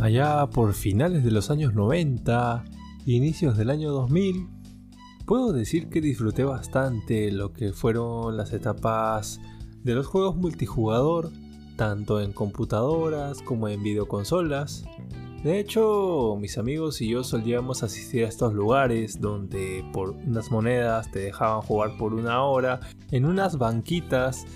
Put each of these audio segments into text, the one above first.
Allá por finales de los años 90, inicios del año 2000, puedo decir que disfruté bastante lo que fueron las etapas de los juegos multijugador, tanto en computadoras como en videoconsolas. De hecho, mis amigos y yo solíamos asistir a estos lugares donde por unas monedas te dejaban jugar por una hora en unas banquitas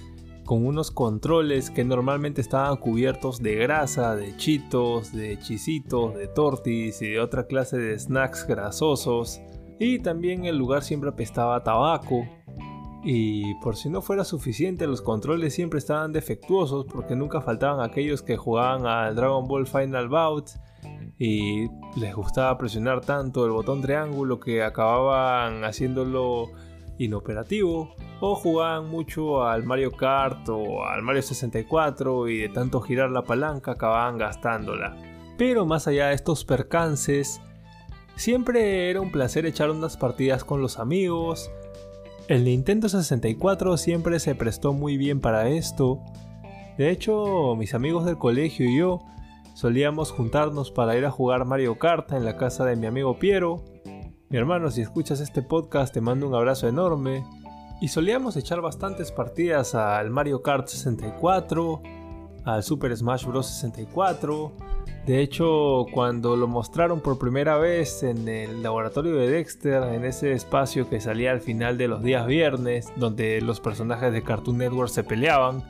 con unos controles que normalmente estaban cubiertos de grasa, de chitos, de chisitos, de tortis y de otra clase de snacks grasosos. Y también el lugar siempre apestaba a tabaco. Y por si no fuera suficiente, los controles siempre estaban defectuosos porque nunca faltaban aquellos que jugaban al Dragon Ball Final Bout y les gustaba presionar tanto el botón triángulo que acababan haciéndolo inoperativo o jugaban mucho al Mario Kart o al Mario 64 y de tanto girar la palanca acababan gastándola. Pero más allá de estos percances, siempre era un placer echar unas partidas con los amigos. El Nintendo 64 siempre se prestó muy bien para esto. De hecho, mis amigos del colegio y yo solíamos juntarnos para ir a jugar Mario Kart en la casa de mi amigo Piero. Mi hermano, si escuchas este podcast, te mando un abrazo enorme. Y solíamos echar bastantes partidas al Mario Kart 64, al Super Smash Bros. 64. De hecho, cuando lo mostraron por primera vez en el laboratorio de Dexter, en ese espacio que salía al final de los días viernes, donde los personajes de Cartoon Network se peleaban,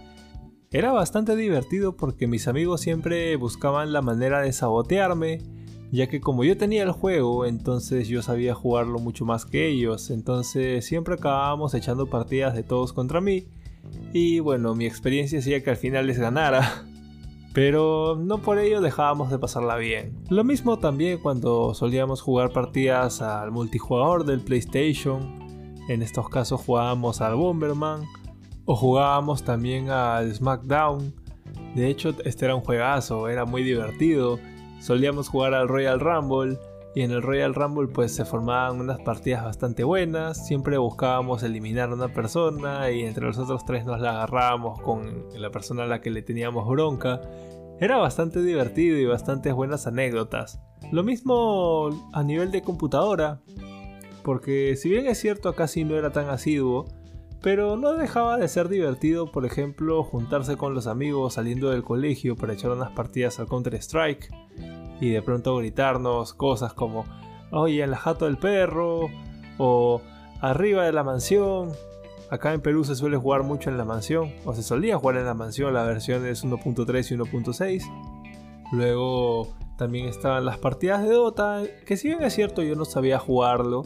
era bastante divertido porque mis amigos siempre buscaban la manera de sabotearme ya que como yo tenía el juego, entonces yo sabía jugarlo mucho más que ellos, entonces siempre acabábamos echando partidas de todos contra mí, y bueno, mi experiencia hacía que al final les ganara. Pero no por ello dejábamos de pasarla bien. Lo mismo también cuando solíamos jugar partidas al multijugador del PlayStation. En estos casos jugábamos al Bomberman. O jugábamos también al SmackDown. De hecho, este era un juegazo, era muy divertido solíamos jugar al Royal Rumble y en el Royal Rumble pues se formaban unas partidas bastante buenas, siempre buscábamos eliminar a una persona y entre los otros tres nos la agarrábamos con la persona a la que le teníamos bronca. Era bastante divertido y bastantes buenas anécdotas. Lo mismo a nivel de computadora, porque si bien es cierto acá sí no era tan asiduo, pero no dejaba de ser divertido, por ejemplo, juntarse con los amigos saliendo del colegio para echar unas partidas al Counter-Strike y de pronto gritarnos cosas como, oye, en la jato del perro o arriba de la mansión. Acá en Perú se suele jugar mucho en la mansión, o se solía jugar en la mansión, la versión es 1.3 y 1.6. Luego también estaban las partidas de Dota, que si bien es cierto yo no sabía jugarlo,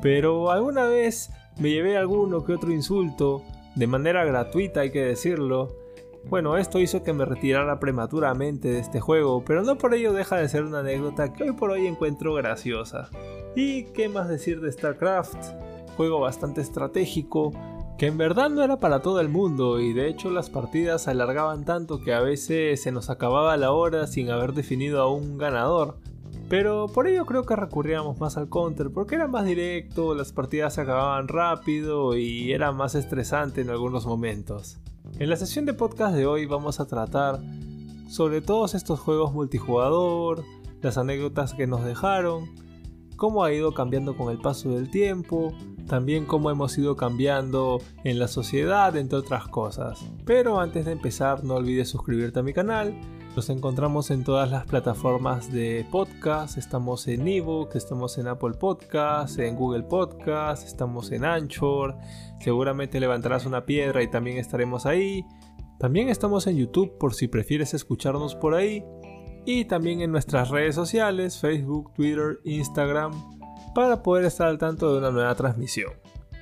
pero alguna vez me llevé alguno que otro insulto, de manera gratuita hay que decirlo. Bueno, esto hizo que me retirara prematuramente de este juego, pero no por ello deja de ser una anécdota que hoy por hoy encuentro graciosa. ¿Y qué más decir de StarCraft? Juego bastante estratégico, que en verdad no era para todo el mundo y de hecho las partidas se alargaban tanto que a veces se nos acababa la hora sin haber definido a un ganador. Pero por ello creo que recurríamos más al counter, porque era más directo, las partidas se acababan rápido y era más estresante en algunos momentos. En la sesión de podcast de hoy vamos a tratar sobre todos estos juegos multijugador, las anécdotas que nos dejaron, cómo ha ido cambiando con el paso del tiempo, también cómo hemos ido cambiando en la sociedad, entre otras cosas. Pero antes de empezar no olvides suscribirte a mi canal nos encontramos en todas las plataformas de podcast. Estamos en Evox, estamos en Apple Podcast, en Google Podcast, estamos en Anchor. Seguramente levantarás una piedra y también estaremos ahí. También estamos en YouTube por si prefieres escucharnos por ahí. Y también en nuestras redes sociales, Facebook, Twitter, Instagram, para poder estar al tanto de una nueva transmisión.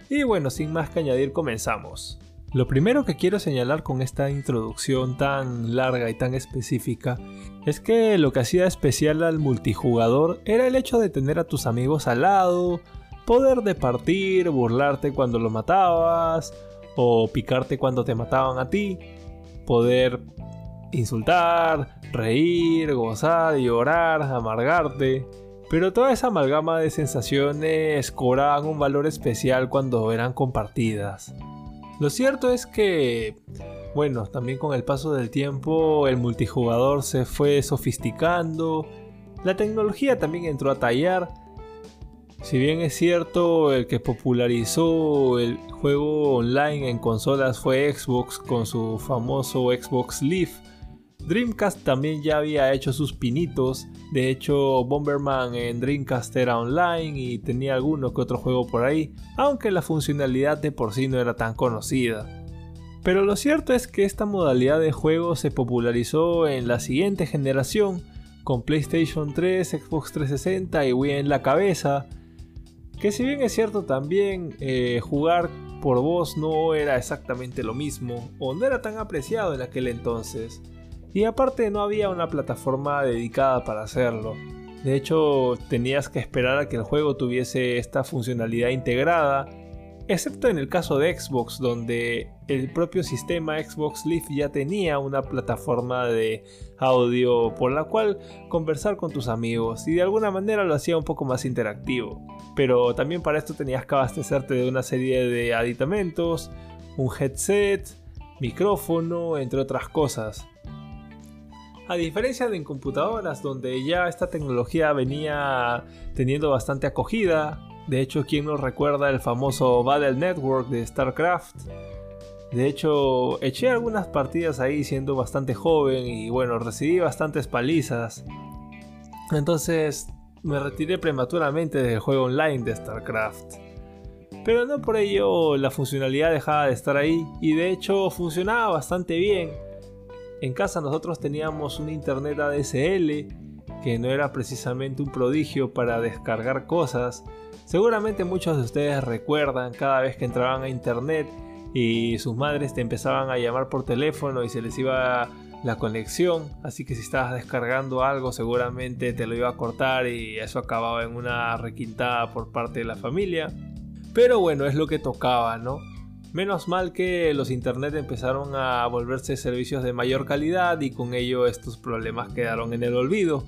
Y bueno, sin más que añadir, comenzamos. Lo primero que quiero señalar con esta introducción tan larga y tan específica es que lo que hacía especial al multijugador era el hecho de tener a tus amigos al lado, poder departir, burlarte cuando lo matabas o picarte cuando te mataban a ti, poder insultar, reír, gozar, llorar, amargarte. Pero toda esa amalgama de sensaciones cobraban un valor especial cuando eran compartidas. Lo cierto es que bueno, también con el paso del tiempo el multijugador se fue sofisticando, la tecnología también entró a tallar. Si bien es cierto, el que popularizó el juego online en consolas fue Xbox con su famoso Xbox Live, Dreamcast también ya había hecho sus pinitos. De hecho, Bomberman en Dreamcast era online y tenía alguno que otro juego por ahí, aunque la funcionalidad de por sí no era tan conocida. Pero lo cierto es que esta modalidad de juego se popularizó en la siguiente generación, con PlayStation 3, Xbox 360 y Wii en la cabeza. Que si bien es cierto también eh, jugar por voz no era exactamente lo mismo, o no era tan apreciado en aquel entonces. Y aparte no había una plataforma dedicada para hacerlo. De hecho, tenías que esperar a que el juego tuviese esta funcionalidad integrada, excepto en el caso de Xbox, donde el propio sistema Xbox Live ya tenía una plataforma de audio por la cual conversar con tus amigos y de alguna manera lo hacía un poco más interactivo. Pero también para esto tenías que abastecerte de una serie de aditamentos, un headset, micrófono, entre otras cosas. A diferencia de en computadoras donde ya esta tecnología venía teniendo bastante acogida, de hecho, ¿quién nos recuerda el famoso Battle Network de StarCraft? De hecho, eché algunas partidas ahí siendo bastante joven y bueno, recibí bastantes palizas. Entonces me retiré prematuramente del juego online de StarCraft. Pero no por ello la funcionalidad dejaba de estar ahí y de hecho funcionaba bastante bien en casa nosotros teníamos un internet ADSL que no era precisamente un prodigio para descargar cosas. Seguramente muchos de ustedes recuerdan cada vez que entraban a internet y sus madres te empezaban a llamar por teléfono y se les iba la conexión, así que si estabas descargando algo seguramente te lo iba a cortar y eso acababa en una requintada por parte de la familia. Pero bueno, es lo que tocaba, ¿no? Menos mal que los internet empezaron a volverse servicios de mayor calidad y con ello estos problemas quedaron en el olvido.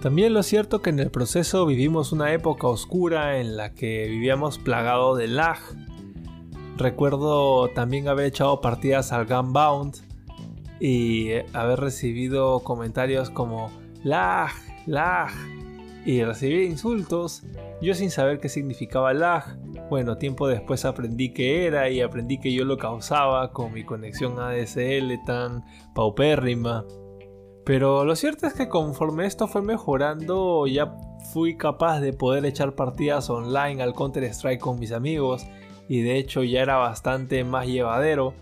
También lo cierto que en el proceso vivimos una época oscura en la que vivíamos plagado de lag. Recuerdo también haber echado partidas al Gunbound y haber recibido comentarios como lag, lag y recibir insultos, yo sin saber qué significaba lag bueno, tiempo después aprendí que era y aprendí que yo lo causaba con mi conexión ADSL tan paupérrima. Pero lo cierto es que conforme esto fue mejorando, ya fui capaz de poder echar partidas online al Counter Strike con mis amigos y de hecho ya era bastante más llevadero.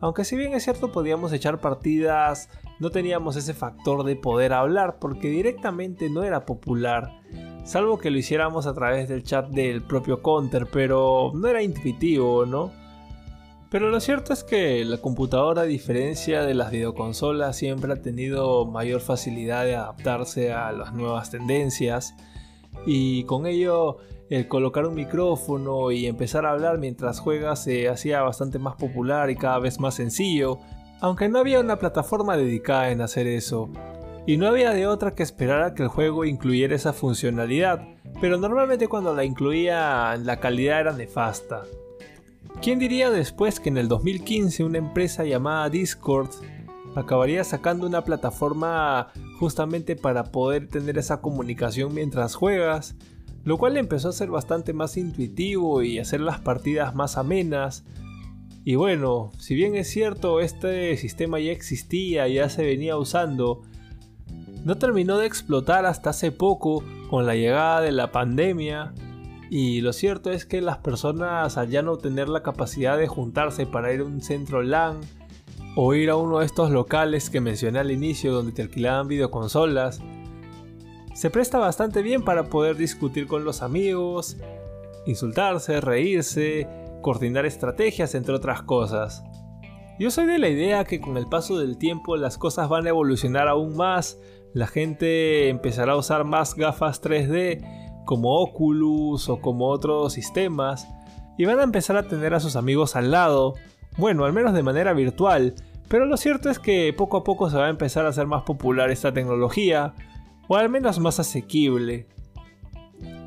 Aunque si bien es cierto podíamos echar partidas, no teníamos ese factor de poder hablar porque directamente no era popular salvo que lo hiciéramos a través del chat del propio Counter, pero no era intuitivo, ¿no? Pero lo cierto es que la computadora, a diferencia de las videoconsolas, siempre ha tenido mayor facilidad de adaptarse a las nuevas tendencias y con ello el colocar un micrófono y empezar a hablar mientras juegas se hacía bastante más popular y cada vez más sencillo, aunque no había una plataforma dedicada en hacer eso y no había de otra que esperar a que el juego incluyera esa funcionalidad, pero normalmente cuando la incluía la calidad era nefasta. ¿Quién diría después que en el 2015 una empresa llamada Discord acabaría sacando una plataforma justamente para poder tener esa comunicación mientras juegas, lo cual empezó a ser bastante más intuitivo y hacer las partidas más amenas. Y bueno, si bien es cierto, este sistema ya existía, ya se venía usando, no terminó de explotar hasta hace poco con la llegada de la pandemia y lo cierto es que las personas al ya no tener la capacidad de juntarse para ir a un centro LAN o ir a uno de estos locales que mencioné al inicio donde te alquilaban videoconsolas, se presta bastante bien para poder discutir con los amigos, insultarse, reírse, coordinar estrategias, entre otras cosas. Yo soy de la idea que con el paso del tiempo las cosas van a evolucionar aún más la gente empezará a usar más gafas 3D como Oculus o como otros sistemas y van a empezar a tener a sus amigos al lado, bueno, al menos de manera virtual, pero lo cierto es que poco a poco se va a empezar a hacer más popular esta tecnología, o al menos más asequible.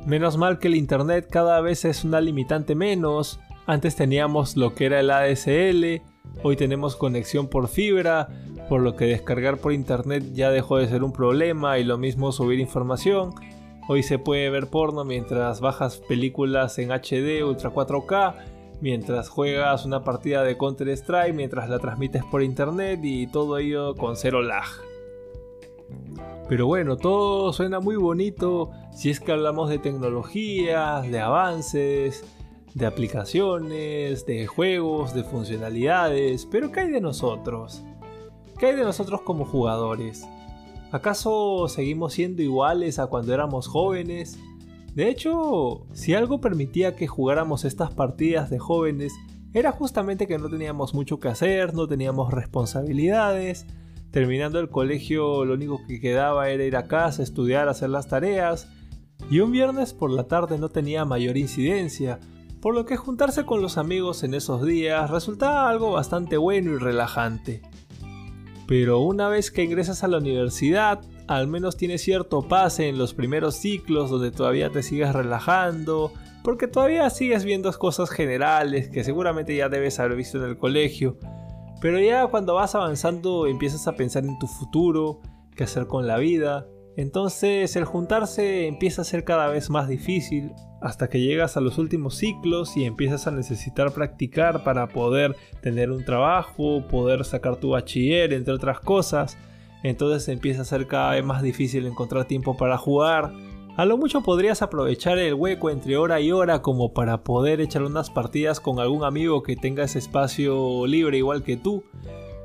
Menos mal que el Internet cada vez es una limitante menos, antes teníamos lo que era el ADSL, Hoy tenemos conexión por fibra, por lo que descargar por internet ya dejó de ser un problema y lo mismo subir información. Hoy se puede ver porno mientras bajas películas en HD Ultra 4K, mientras juegas una partida de Counter Strike, mientras la transmites por internet y todo ello con cero lag. Pero bueno, todo suena muy bonito si es que hablamos de tecnologías, de avances, de aplicaciones, de juegos, de funcionalidades. Pero ¿qué hay de nosotros? ¿Qué hay de nosotros como jugadores? ¿Acaso seguimos siendo iguales a cuando éramos jóvenes? De hecho, si algo permitía que jugáramos estas partidas de jóvenes, era justamente que no teníamos mucho que hacer, no teníamos responsabilidades, Terminando el colegio lo único que quedaba era ir a casa, estudiar, hacer las tareas. Y un viernes por la tarde no tenía mayor incidencia, por lo que juntarse con los amigos en esos días resultaba algo bastante bueno y relajante. Pero una vez que ingresas a la universidad, al menos tienes cierto pase en los primeros ciclos donde todavía te sigues relajando, porque todavía sigues viendo cosas generales que seguramente ya debes haber visto en el colegio, pero ya cuando vas avanzando empiezas a pensar en tu futuro, qué hacer con la vida. Entonces el juntarse empieza a ser cada vez más difícil hasta que llegas a los últimos ciclos y empiezas a necesitar practicar para poder tener un trabajo, poder sacar tu bachiller, entre otras cosas. Entonces empieza a ser cada vez más difícil encontrar tiempo para jugar a lo mucho podrías aprovechar el hueco entre hora y hora como para poder echar unas partidas con algún amigo que tenga ese espacio libre igual que tú.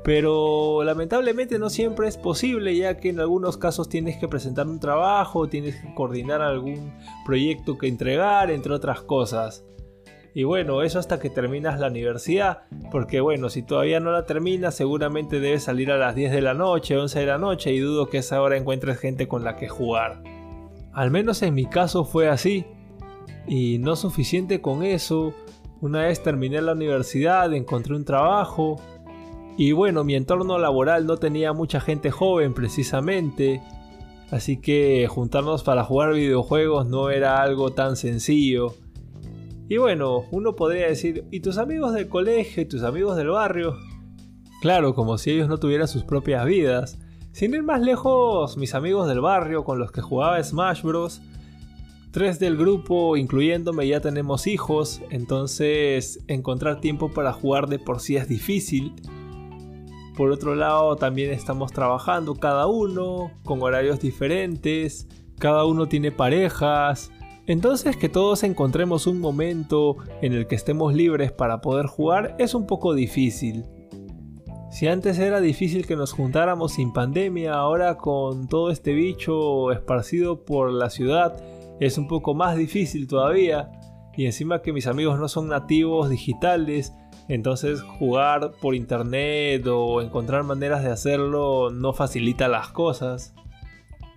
Pero lamentablemente no siempre es posible ya que en algunos casos tienes que presentar un trabajo, tienes que coordinar algún proyecto que entregar, entre otras cosas. Y bueno, eso hasta que terminas la universidad, porque bueno, si todavía no la terminas seguramente debes salir a las 10 de la noche, 11 de la noche y dudo que a esa hora encuentres gente con la que jugar. Al menos en mi caso fue así. Y no suficiente con eso, una vez terminé la universidad, encontré un trabajo. Y bueno, mi entorno laboral no tenía mucha gente joven precisamente. Así que juntarnos para jugar videojuegos no era algo tan sencillo. Y bueno, uno podría decir, ¿y tus amigos del colegio y tus amigos del barrio? Claro, como si ellos no tuvieran sus propias vidas. Sin ir más lejos, mis amigos del barrio con los que jugaba Smash Bros. Tres del grupo, incluyéndome, ya tenemos hijos, entonces encontrar tiempo para jugar de por sí es difícil. Por otro lado, también estamos trabajando cada uno, con horarios diferentes, cada uno tiene parejas, entonces que todos encontremos un momento en el que estemos libres para poder jugar es un poco difícil. Si antes era difícil que nos juntáramos sin pandemia, ahora con todo este bicho esparcido por la ciudad es un poco más difícil todavía. Y encima que mis amigos no son nativos digitales, entonces jugar por internet o encontrar maneras de hacerlo no facilita las cosas.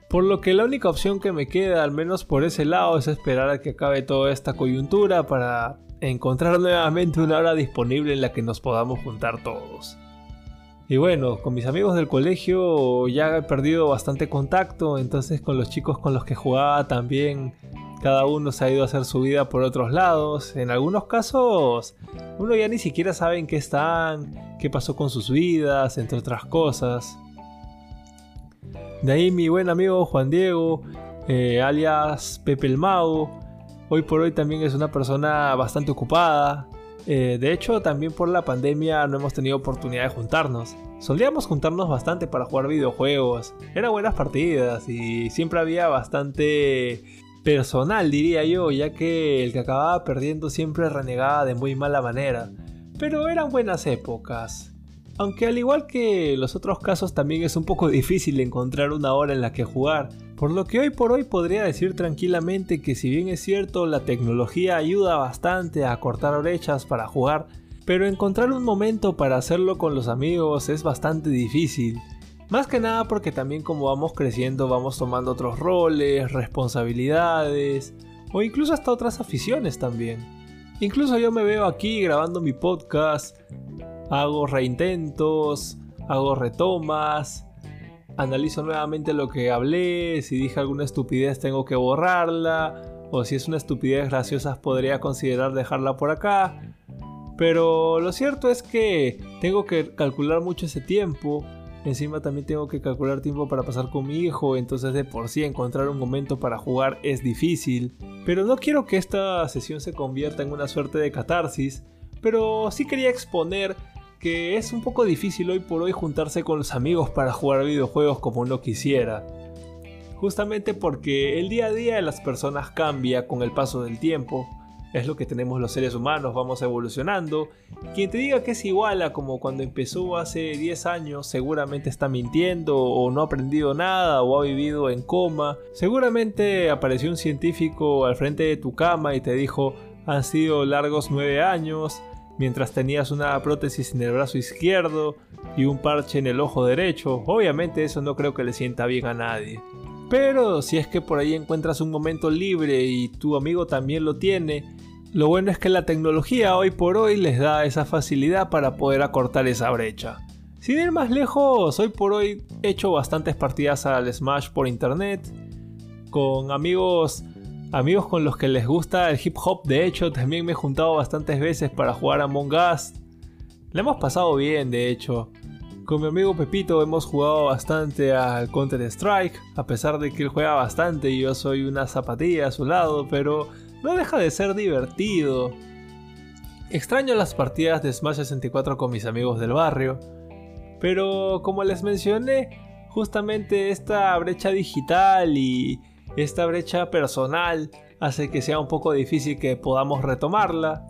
Por lo que la única opción que me queda, al menos por ese lado, es esperar a que acabe toda esta coyuntura para encontrar nuevamente una hora disponible en la que nos podamos juntar todos. Y bueno, con mis amigos del colegio ya he perdido bastante contacto, entonces con los chicos con los que jugaba también cada uno se ha ido a hacer su vida por otros lados. En algunos casos uno ya ni siquiera sabe en qué están, qué pasó con sus vidas, entre otras cosas. De ahí mi buen amigo Juan Diego, eh, alias Pepe el Mago, hoy por hoy también es una persona bastante ocupada, eh, de hecho, también por la pandemia no hemos tenido oportunidad de juntarnos. Solíamos juntarnos bastante para jugar videojuegos. Eran buenas partidas y siempre había bastante personal, diría yo, ya que el que acababa perdiendo siempre renegaba de muy mala manera. Pero eran buenas épocas. Aunque al igual que los otros casos también es un poco difícil encontrar una hora en la que jugar, por lo que hoy por hoy podría decir tranquilamente que si bien es cierto la tecnología ayuda bastante a cortar brechas para jugar, pero encontrar un momento para hacerlo con los amigos es bastante difícil. Más que nada porque también como vamos creciendo vamos tomando otros roles, responsabilidades o incluso hasta otras aficiones también. Incluso yo me veo aquí grabando mi podcast hago reintentos, hago retomas, analizo nuevamente lo que hablé, si dije alguna estupidez tengo que borrarla, o si es una estupidez graciosa podría considerar dejarla por acá. Pero lo cierto es que tengo que calcular mucho ese tiempo. Encima también tengo que calcular tiempo para pasar con mi hijo, entonces de por sí encontrar un momento para jugar es difícil. Pero no quiero que esta sesión se convierta en una suerte de catarsis, pero sí quería exponer que es un poco difícil hoy por hoy juntarse con los amigos para jugar videojuegos como uno quisiera. Justamente porque el día a día de las personas cambia con el paso del tiempo es lo que tenemos los seres humanos, vamos evolucionando. Quien te diga que es igual a como cuando empezó hace 10 años, seguramente está mintiendo o no ha aprendido nada o ha vivido en coma. Seguramente apareció un científico al frente de tu cama y te dijo, han sido largos 9 años, mientras tenías una prótesis en el brazo izquierdo y un parche en el ojo derecho. Obviamente eso no creo que le sienta bien a nadie. Pero si es que por ahí encuentras un momento libre y tu amigo también lo tiene, lo bueno es que la tecnología hoy por hoy les da esa facilidad para poder acortar esa brecha. Sin ir más lejos, hoy por hoy he hecho bastantes partidas al Smash por internet, con amigos, amigos con los que les gusta el hip hop, de hecho también me he juntado bastantes veces para jugar a Among Us. Le hemos pasado bien, de hecho. Con mi amigo Pepito hemos jugado bastante al Counter Strike, a pesar de que él juega bastante y yo soy una zapatilla a su lado, pero no deja de ser divertido. Extraño las partidas de Smash 64 con mis amigos del barrio, pero como les mencioné, justamente esta brecha digital y esta brecha personal hace que sea un poco difícil que podamos retomarla.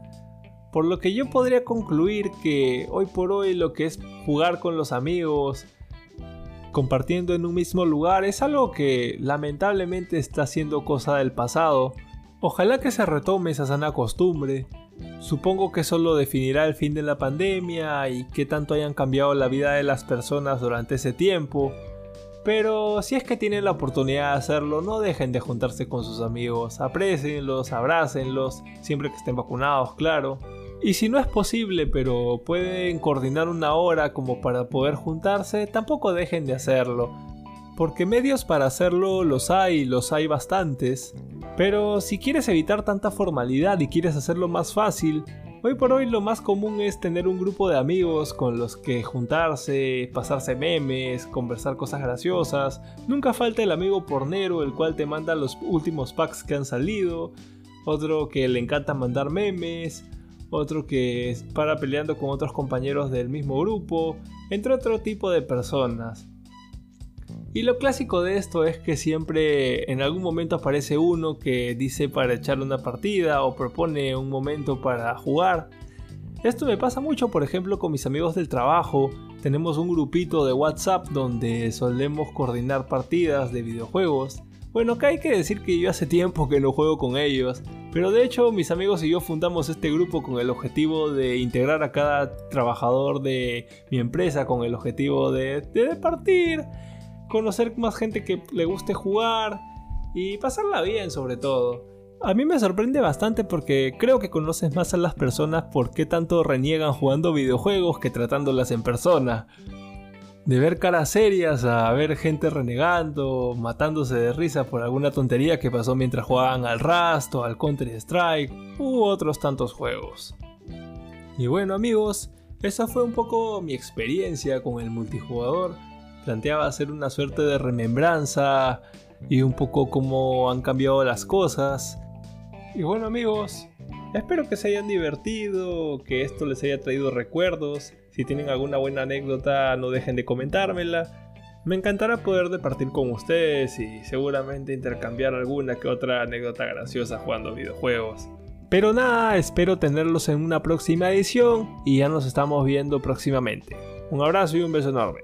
Por lo que yo podría concluir que hoy por hoy lo que es jugar con los amigos, compartiendo en un mismo lugar, es algo que lamentablemente está siendo cosa del pasado. Ojalá que se retome esa sana costumbre. Supongo que eso lo definirá el fin de la pandemia y qué tanto hayan cambiado la vida de las personas durante ese tiempo. Pero si es que tienen la oportunidad de hacerlo, no dejen de juntarse con sus amigos, aprecienlos, abrácenlos, siempre que estén vacunados, claro. Y si no es posible, pero pueden coordinar una hora como para poder juntarse, tampoco dejen de hacerlo. Porque medios para hacerlo los hay, los hay bastantes. Pero si quieres evitar tanta formalidad y quieres hacerlo más fácil, hoy por hoy lo más común es tener un grupo de amigos con los que juntarse, pasarse memes, conversar cosas graciosas. Nunca falta el amigo pornero, el cual te manda los últimos packs que han salido. Otro que le encanta mandar memes. Otro que para peleando con otros compañeros del mismo grupo. Entre otro tipo de personas. Y lo clásico de esto es que siempre en algún momento aparece uno que dice para echar una partida o propone un momento para jugar. Esto me pasa mucho, por ejemplo, con mis amigos del trabajo. Tenemos un grupito de WhatsApp donde solemos coordinar partidas de videojuegos. Bueno, acá hay que decir que yo hace tiempo que no juego con ellos, pero de hecho mis amigos y yo fundamos este grupo con el objetivo de integrar a cada trabajador de mi empresa con el objetivo de, de partir conocer más gente que le guste jugar y pasarla bien sobre todo. A mí me sorprende bastante porque creo que conoces más a las personas por qué tanto reniegan jugando videojuegos que tratándolas en persona. De ver caras serias a ver gente renegando, matándose de risa por alguna tontería que pasó mientras jugaban al Rust o al Counter Strike u otros tantos juegos. Y bueno amigos, esa fue un poco mi experiencia con el multijugador planteaba hacer una suerte de remembranza y un poco cómo han cambiado las cosas. Y bueno amigos, espero que se hayan divertido, que esto les haya traído recuerdos. Si tienen alguna buena anécdota no dejen de comentármela. Me encantará poder departir con ustedes y seguramente intercambiar alguna que otra anécdota graciosa jugando videojuegos. Pero nada, espero tenerlos en una próxima edición y ya nos estamos viendo próximamente. Un abrazo y un beso enorme.